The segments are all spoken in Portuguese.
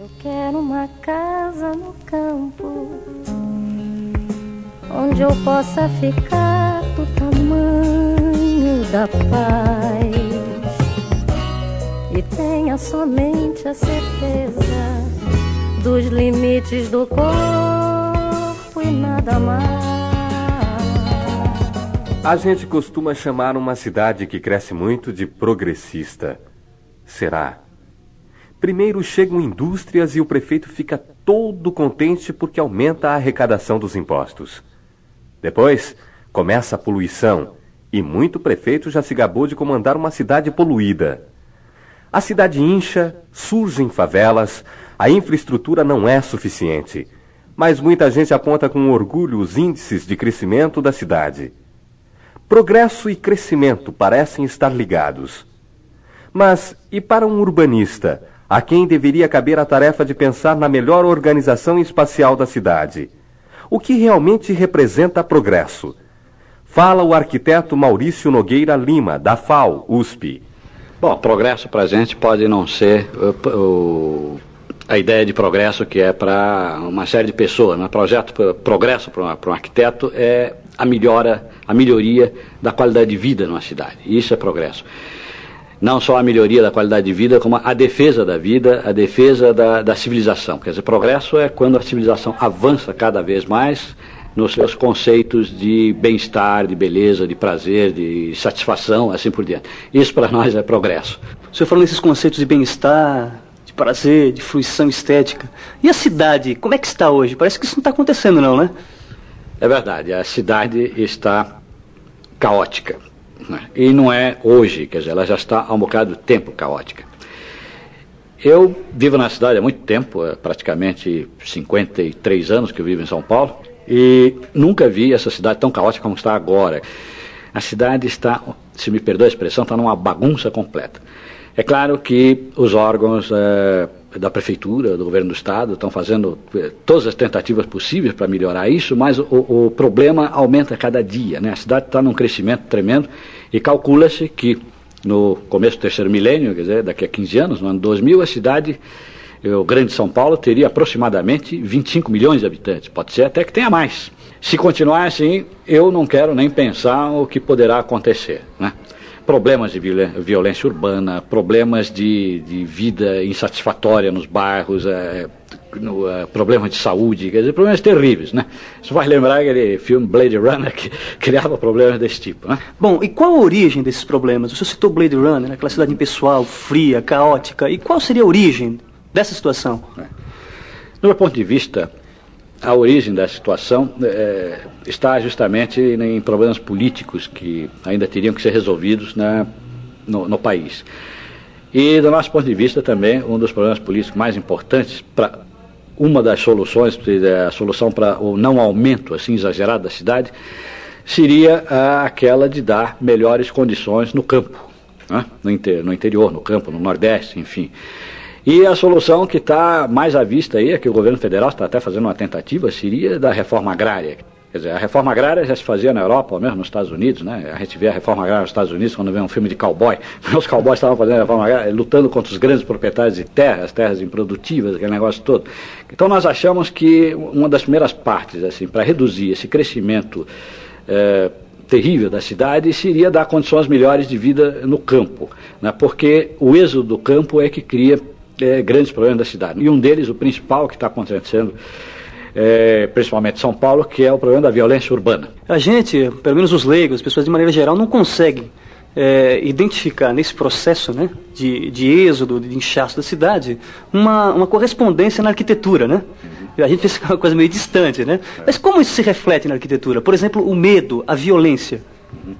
Eu quero uma casa no campo onde eu possa ficar do tamanho da paz e tenha somente a certeza dos limites do corpo e nada mais. A gente costuma chamar uma cidade que cresce muito de progressista. Será? Primeiro chegam indústrias e o prefeito fica todo contente porque aumenta a arrecadação dos impostos. Depois, começa a poluição e muito prefeito já se gabou de comandar uma cidade poluída. A cidade incha, surgem favelas, a infraestrutura não é suficiente. Mas muita gente aponta com orgulho os índices de crescimento da cidade. Progresso e crescimento parecem estar ligados. Mas e para um urbanista, a quem deveria caber a tarefa de pensar na melhor organização espacial da cidade? O que realmente representa progresso? Fala o arquiteto Maurício Nogueira Lima, da FAO, USP. Bom, progresso para a gente pode não ser o, o, a ideia de progresso que é para uma série de pessoas. Né? Projeto progresso para um arquiteto é a melhora, a melhoria da qualidade de vida numa cidade. Isso é progresso. Não só a melhoria da qualidade de vida, como a defesa da vida, a defesa da, da civilização. Quer dizer, progresso é quando a civilização avança cada vez mais nos seus conceitos de bem-estar, de beleza, de prazer, de satisfação, assim por diante. Isso para nós é progresso. O senhor falou nesses conceitos de bem-estar, de prazer, de fruição estética. E a cidade, como é que está hoje? Parece que isso não está acontecendo não, né? É verdade, a cidade está caótica. Né? E não é hoje, quer dizer, ela já está há um bocado de tempo caótica. Eu vivo na cidade há muito tempo, é praticamente 53 anos que eu vivo em São Paulo, e nunca vi essa cidade tão caótica como está agora. A cidade está, se me perdoa a expressão, está numa bagunça completa. É claro que os órgãos é, da prefeitura, do governo do estado, estão fazendo eh, todas as tentativas possíveis para melhorar isso, mas o, o, problema aumenta cada dia. Né? A cidade está num crescimento tremendo e calcula-se que no começo do terceiro milênio, quer dizer, daqui a 15 anos, no ano 2000, a cidade, eh, o Grande São Paulo, teria aproximadamente 25 milhões de habitantes. Pode ser até que tenha mais. Se continuar assim, eu não quero nem pensar o que poderá acontecer. Né? Problemas de violência urbana, problemas de, de vida insatisfatória nos bairros, é, no, é, problemas de saúde, quer dizer, problemas terríveis, né? Isso vai lembrar aquele filme Blade Runner que criava problemas desse tipo, né? Bom, e qual a origem desses problemas? O senhor citou Blade Runner, aquela cidade impessoal, fria, caótica, e qual seria a origem dessa situação? É. Do meu ponto de vista, a origem da situação é, está justamente em problemas políticos que ainda teriam que ser resolvidos na, no, no, país. E, do nosso ponto de vista, também, um dos problemas políticos mais importantes para uma das soluções, a solução para o não aumento assim exagerado da cidade, seria aquela de dar melhores condições no campo, né? no interior, no campo, no Nordeste, enfim. E a solução que está mais à vista aí, é que o governo federal está até fazendo uma tentativa, seria da reforma agrária. Quer dizer, a reforma agrária já se fazia na Europa, ou mesmo nos Estados Unidos, né? A gente vê a reforma agrária nos Estados Unidos quando vê um filme de cowboy. Os cowboys estavam fazendo a reforma agrária, lutando contra os grandes proprietários de terras, terras improdutivas, aquele negócio todo. Então nós achamos que uma das primeiras partes, assim, para reduzir esse crescimento é, terrível da cidade seria dar condições melhores de vida no campo, né? porque o êxodo do campo é que cria é, grandes problemas da cidade. E um deles, o principal que está acontecendo, é, principalmente São Paulo, que é o problema da violência urbana. A gente, pelo menos os leigos, as pessoas de maneira geral, não conseguem é, identificar nesse processo né, de, de êxodo, de inchaço da cidade, uma, uma correspondência na arquitetura, né? Uhum. A gente pensa que é uma coisa meio distante, né? É. Mas como isso se reflete na arquitetura? Por exemplo, o medo, a violência. Uhum.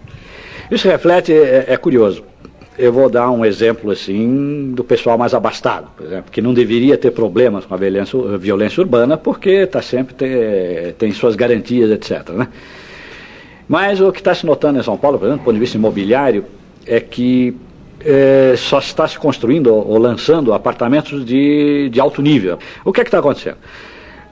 Isso reflete, é, é curioso eu vou dar um exemplo assim do pessoal mais abastado, por exemplo, que não deveria ter problemas com a violência, violência urbana porque está sempre ter, tem suas garantias, etc. Né? Mas o que está se notando em São Paulo, por exemplo, do ponto de vista imobiliário, é que é, só está se construindo ou lançando apartamentos de, de alto nível. O que é que está acontecendo?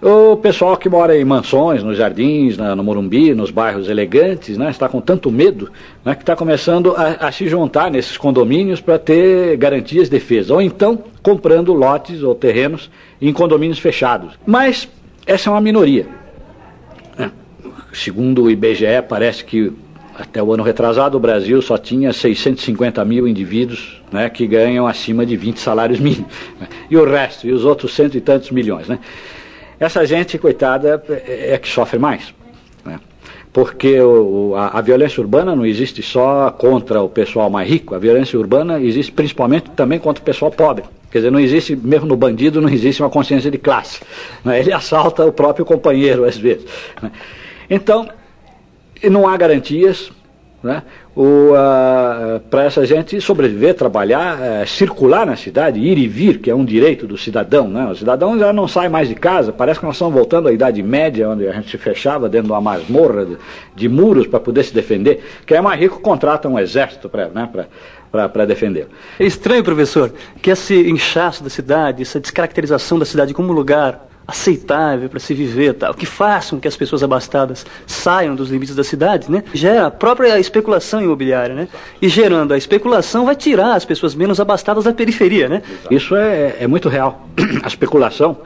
O pessoal que mora em mansões, nos jardins, na, no Morumbi, nos bairros elegantes, né, está com tanto medo né, que está começando a, a, se juntar nesses condomínios para ter garantias de defesa. Ou então comprando lotes ou terrenos em condomínios fechados. Mas essa é uma minoria. Né? Segundo o IBGE, parece que até o ano retrasado o Brasil só tinha 650 mil indivíduos né, que ganham acima de 20 salários mínimos. Né? E o resto, e os outros cento e tantos milhões. Né? Essa gente, coitada, é, é que sofre mais. Né? Porque o, a, a, violência urbana não existe só contra o pessoal mais rico, a violência urbana existe principalmente também contra o pessoal pobre. Quer dizer, não existe, mesmo no bandido, não existe uma consciência de classe. Né? Ele assalta o próprio companheiro, às vezes. Né? Então, não há garantias, né? uh, para essa gente sobreviver, trabalhar, uh, circular na cidade, ir e vir, que é um direito do cidadão. Né? O cidadão já não sai mais de casa, parece que nós estamos voltando à Idade Média, onde a gente se fechava dentro de uma masmorra de, de muros para poder se defender. Quem é mais rico contrata um exército para né, para defender. É estranho, professor, que esse inchaço da cidade, essa descaracterização da cidade como lugar aceitável para se viver, tal, que façam que as pessoas abastadas saiam dos limites da cidade, né? Gera a própria especulação imobiliária, né? E gerando a especulação vai tirar as pessoas menos abastadas da periferia, né? Isso é, é muito real. A especulação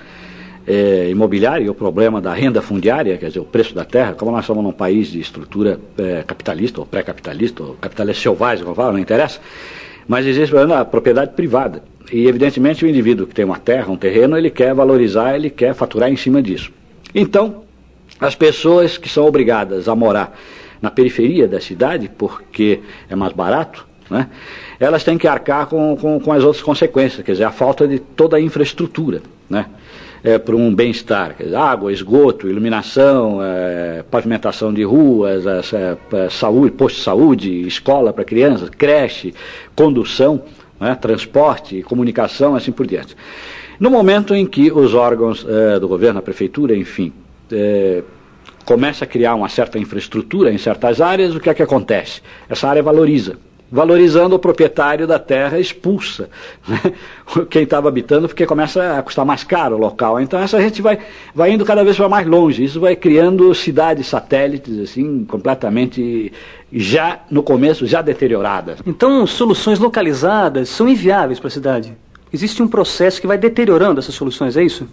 é, imobiliária e o problema da renda fundiária, quer dizer, o preço da terra, como nós somos num país de estrutura é, capitalista ou pré-capitalista, ou capitalista selvagem, como fala, não interessa, mas existe da propriedade privada. E, evidentemente, o indivíduo que tem uma terra, um terreno, ele quer valorizar, ele quer faturar em cima disso. Então, as pessoas que são obrigadas a morar na periferia da cidade, porque é mais barato, né, elas têm que arcar com, com, com as outras consequências, quer dizer, a falta de toda a infraestrutura. Né? É, para um bem-estar. Água, esgoto, iluminação, é, pavimentação de ruas, é, é, saúde, posto de saúde, escola para crianças, creche, condução né, transporte, comunicação, assim por diante. No momento em que os órgãos eh, do governo, a prefeitura, enfim, eh, começa a criar uma certa infraestrutura em certas áreas, o que é que acontece? Essa área valoriza. Valorizando o proprietário da terra expulsa né? quem estava habitando, porque começa a custar mais caro o local. Então essa gente vai, vai indo cada vez mais longe. Isso vai criando cidades satélites, assim, completamente já no começo já deterioradas. Então, soluções localizadas são inviáveis para a cidade. Existe um processo que vai deteriorando essas soluções, é isso?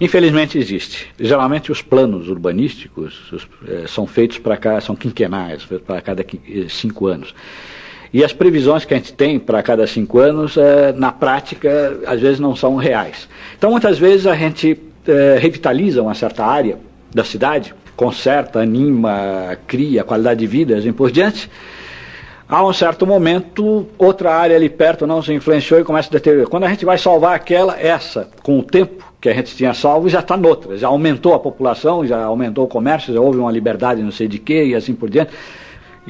Infelizmente existe. Geralmente os planos urbanísticos os, é, são feitos para cá, são quinquenais, para cada eh, cinco anos. E as previsões que a gente tem para cada cinco anos, é, na prática, às vezes não são reais. Então, muitas vezes a gente é, revitaliza uma certa área da cidade, conserta, anima, cria qualidade de vida, assim por diante. Há um certo momento, outra área ali perto não se influenciou e começa a deteriorar. Quando a gente vai salvar aquela, essa, com o tempo que a gente tinha salvo, já está noutra. Já aumentou a população, já aumentou o comércio, já houve uma liberdade não sei de quê e assim por diante.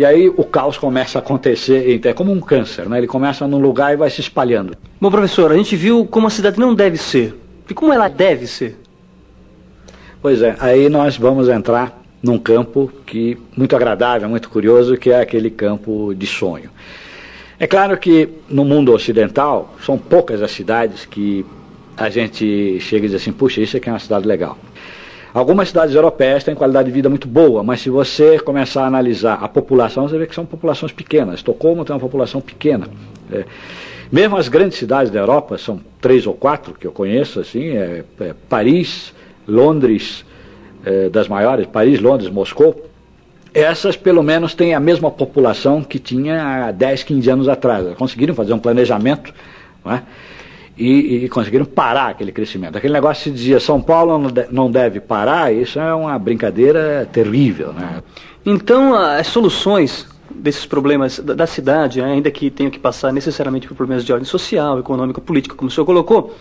E aí o caos começa a acontecer, é como um câncer, né? ele começa num lugar e vai se espalhando. Bom, professor, a gente viu como a cidade não deve ser. E como ela deve ser? Pois é, aí nós vamos entrar num campo que muito agradável, muito curioso, que é aquele campo de sonho. É claro que no mundo ocidental são poucas as cidades que a gente chega e diz assim, puxa, isso aqui é uma cidade legal. Algumas cidades europeias têm qualidade de vida muito boa, mas se você começar a analisar a população, você vê que são populações pequenas. Estocolmo tem uma população pequena. É. Mesmo as grandes cidades da Europa, são três ou quatro que eu conheço, assim, é, é Paris, Londres, eh, das maiores, Paris, Londres, Moscou, essas pelo menos têm a mesma população que tinha há 10, 15 anos atrás. Conseguiram fazer um planejamento é? E, e, conseguiram parar aquele crescimento. Aquele negócio se dizia São Paulo não deve parar, isso é uma brincadeira terrível. Né? Então as soluções desses problemas da, da cidade, ainda que tenham que passar necessariamente por problemas de ordem social, econômica, política, como o senhor colocou,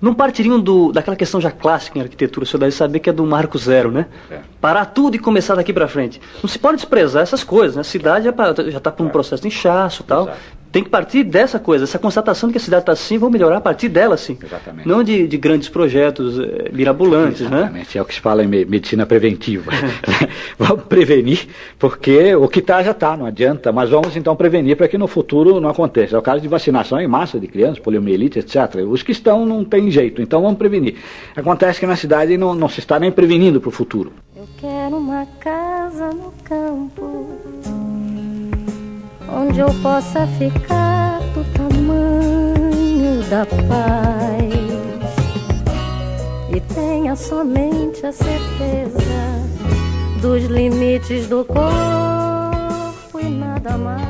não partiriam do, daquela questão já clássica em arquitetura, o senhor deve saber que é do marco zero, né? É. Parar tudo e começar daqui para frente. Não se pode desprezar essas coisas, né? A cidade já está por um é. processo de inchaço e tal. Exato. Tem que partir dessa coisa, essa constatação de que a cidade está assim, vão melhorar a partir dela sim. Exatamente. Não de, de grandes projetos é, mirabolantes, né? Exatamente, é o que se fala em medicina preventiva. vamos prevenir, porque o que está já está, não adianta, mas vamos então prevenir para que no futuro não aconteça. É o caso de vacinação em massa de crianças, poliomielite, etc. Os que estão não tem jeito, então vamos prevenir. Acontece que na cidade não, não se está nem prevenindo para o futuro. Eu quero uma casa no campo onde eu possa ficar do tamanho da paz e tenha somente a certeza dos limites do corpo e nada mais.